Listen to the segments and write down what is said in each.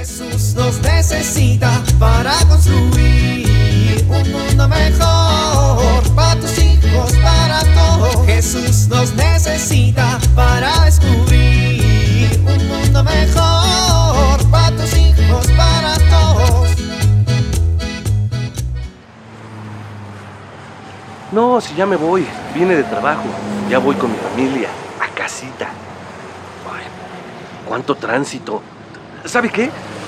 Jesús nos necesita para construir un mundo mejor para tus hijos, para todos. Jesús nos necesita para descubrir un mundo mejor para tus hijos, para todos. No, si ya me voy. Vine de trabajo. Ya voy con mi familia. A casita. Ay, cuánto tránsito. ¿Sabe qué?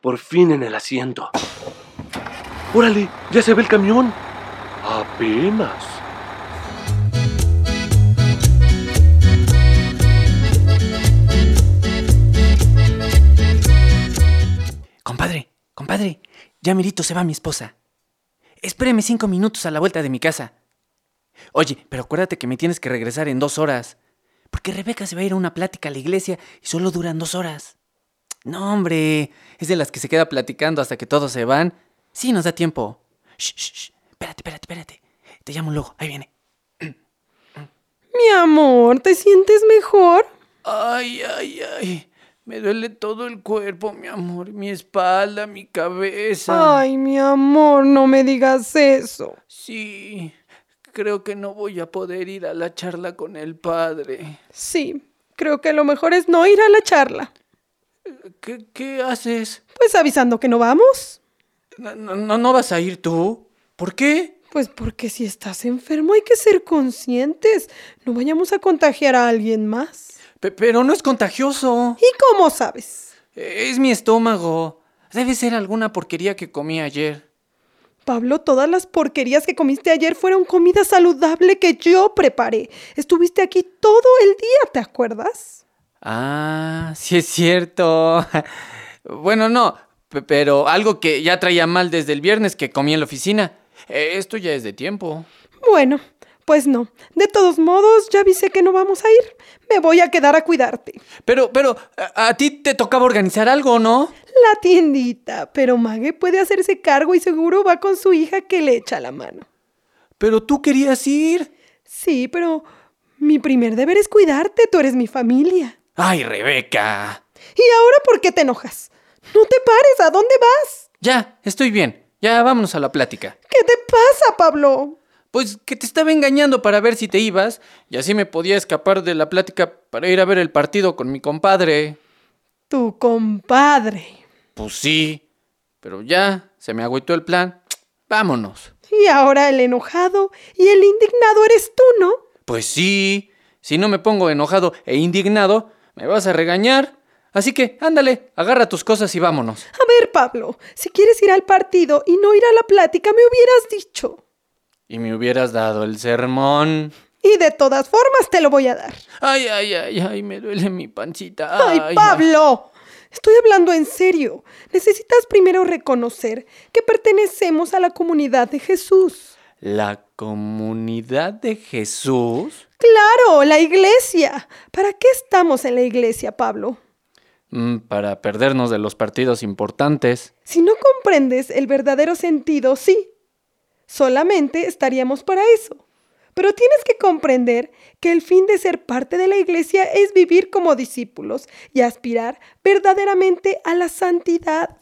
Por fin en el asiento. Órale, ya se ve el camión. Apenas. Compadre, compadre, ya mirito se va mi esposa. Espéreme cinco minutos a la vuelta de mi casa. Oye, pero acuérdate que me tienes que regresar en dos horas. Porque Rebeca se va a ir a una plática a la iglesia y solo duran dos horas. No, hombre, es de las que se queda platicando hasta que todos se van. Sí, nos da tiempo. Shh, shh, shh. Espérate, espérate, espérate. Te llamo luego. Ahí viene. Mi amor, ¿te sientes mejor? Ay, ay, ay. Me duele todo el cuerpo, mi amor. Mi espalda, mi cabeza. Ay, mi amor, no me digas eso. Sí, creo que no voy a poder ir a la charla con el padre. Sí, creo que lo mejor es no ir a la charla. ¿Qué, qué haces? Pues avisando que no vamos. No, no- vas a ir tú? ¿Por qué? Pues porque si estás enfermo hay que ser conscientes. No vayamos a contagiar a alguien más. Pe- pero no es contagioso. ¿Y cómo sabes? Es mi estómago. Debe ser alguna porquería que comí ayer. Pablo, todas las porquerías que comiste ayer fueron comida saludable que yo preparé. Estuviste aquí todo el día, ¿te acuerdas? Ah, sí es cierto. Bueno, no, pe- pero algo que ya traía mal desde el viernes que comí en la oficina. Eh, Esto ya es de tiempo. Bueno, pues no. De todos modos, ya avisé que no vamos a ir. Me voy a quedar a cuidarte. Pero, pero, a, a ti te tocaba organizar algo, ¿no? La tiendita, pero Mague puede hacerse cargo y seguro va con su hija que le echa la mano. Pero tú querías ir. Sí, pero mi primer deber es cuidarte, tú eres mi familia. Ay, Rebeca. ¿Y ahora por qué te enojas? No te pares, ¿a dónde vas? Ya, estoy bien. Ya vámonos a la plática. ¿Qué te pasa, Pablo? Pues que te estaba engañando para ver si te ibas y así me podía escapar de la plática para ir a ver el partido con mi compadre. Tu compadre. Pues sí, pero ya se me agüitó el plan. Vámonos. Y ahora el enojado y el indignado eres tú, ¿no? Pues sí, si no me pongo enojado e indignado, me vas a regañar. Así que, ándale, agarra tus cosas y vámonos. A ver, Pablo, si quieres ir al partido y no ir a la plática, me hubieras dicho. Y me hubieras dado el sermón. Y de todas formas te lo voy a dar. Ay, ay, ay, ay, me duele mi pancita. ¡Ay, ay. Pablo! Estoy hablando en serio. Necesitas primero reconocer que pertenecemos a la comunidad de Jesús. ¿La comunidad de Jesús? Claro, la iglesia. ¿Para qué estamos en la iglesia, Pablo? Mm, para perdernos de los partidos importantes. Si no comprendes el verdadero sentido, sí. Solamente estaríamos para eso. Pero tienes que comprender que el fin de ser parte de la iglesia es vivir como discípulos y aspirar verdaderamente a la santidad.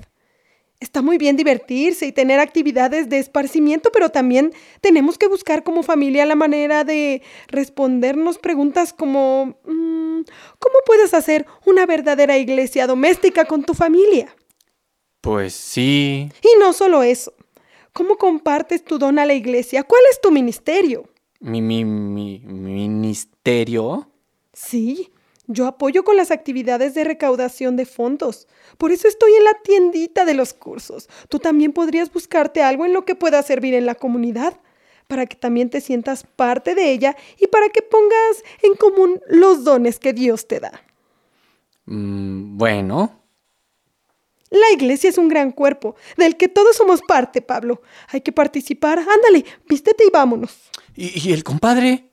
Está muy bien divertirse y tener actividades de esparcimiento, pero también tenemos que buscar como familia la manera de respondernos preguntas como mm, ¿cómo puedes hacer una verdadera iglesia doméstica con tu familia? Pues sí. Y no solo eso. ¿Cómo compartes tu don a la iglesia? ¿Cuál es tu ministerio? Mi, mi, mi ministerio. Sí, yo apoyo con las actividades de recaudación de fondos. Por eso estoy en la tiendita de los cursos. Tú también podrías buscarte algo en lo que pueda servir en la comunidad, para que también te sientas parte de ella y para que pongas en común los dones que Dios te da. Mm, bueno, La iglesia es un gran cuerpo, del que todos somos parte, Pablo. Hay que participar. Ándale, vístete y vámonos. ¿Y, y el compadre?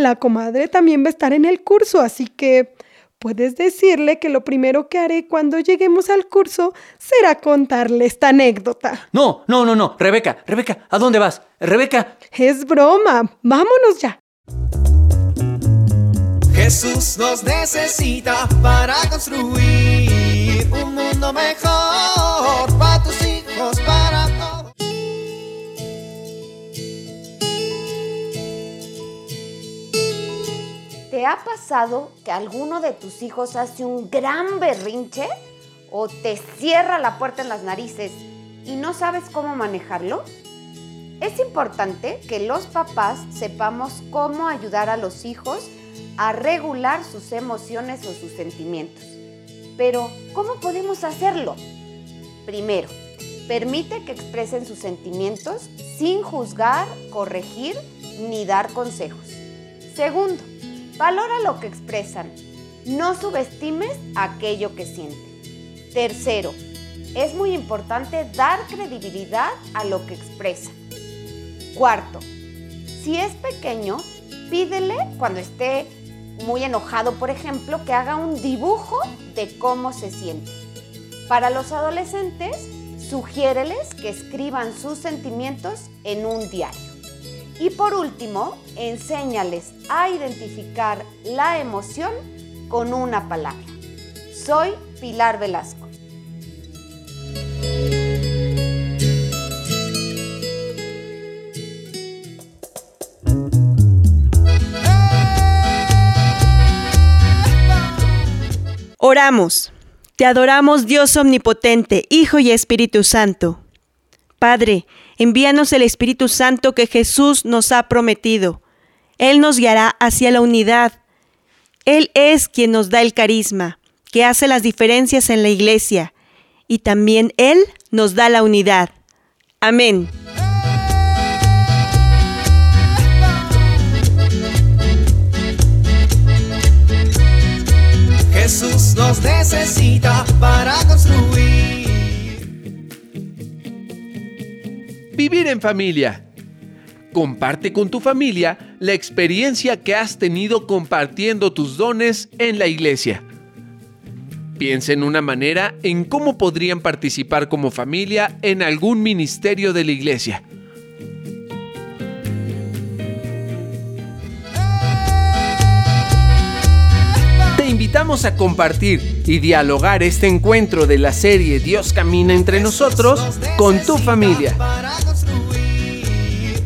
La comadre también va a estar en el curso, así que puedes decirle que lo primero que haré cuando lleguemos al curso será contarle esta anécdota. No, no, no, no. Rebeca, Rebeca, ¿a dónde vas? Rebeca. Es broma. Vámonos ya. Jesús nos necesita para construir un mundo mejor ha pasado que alguno de tus hijos hace un gran berrinche o te cierra la puerta en las narices y no sabes cómo manejarlo? Es importante que los papás sepamos cómo ayudar a los hijos a regular sus emociones o sus sentimientos. Pero, ¿cómo podemos hacerlo? Primero, permite que expresen sus sentimientos sin juzgar, corregir ni dar consejos. Segundo, valora lo que expresan. No subestimes aquello que sienten. Tercero, es muy importante dar credibilidad a lo que expresan. Cuarto, si es pequeño, pídele cuando esté muy enojado, por ejemplo, que haga un dibujo de cómo se siente. Para los adolescentes, sugiéreles que escriban sus sentimientos en un diario. Y por último, enséñales a identificar la emoción con una palabra. Soy Pilar Velasco. Oramos. Te adoramos Dios Omnipotente, Hijo y Espíritu Santo. Padre, envíanos el Espíritu Santo que Jesús nos ha prometido. Él nos guiará hacia la unidad. Él es quien nos da el carisma, que hace las diferencias en la iglesia. Y también Él nos da la unidad. Amén. Vivir en familia. Comparte con tu familia la experiencia que has tenido compartiendo tus dones en la iglesia. Piensa en una manera en cómo podrían participar como familia en algún ministerio de la iglesia. Te invitamos a compartir y dialogar este encuentro de la serie Dios camina entre nosotros con tu familia.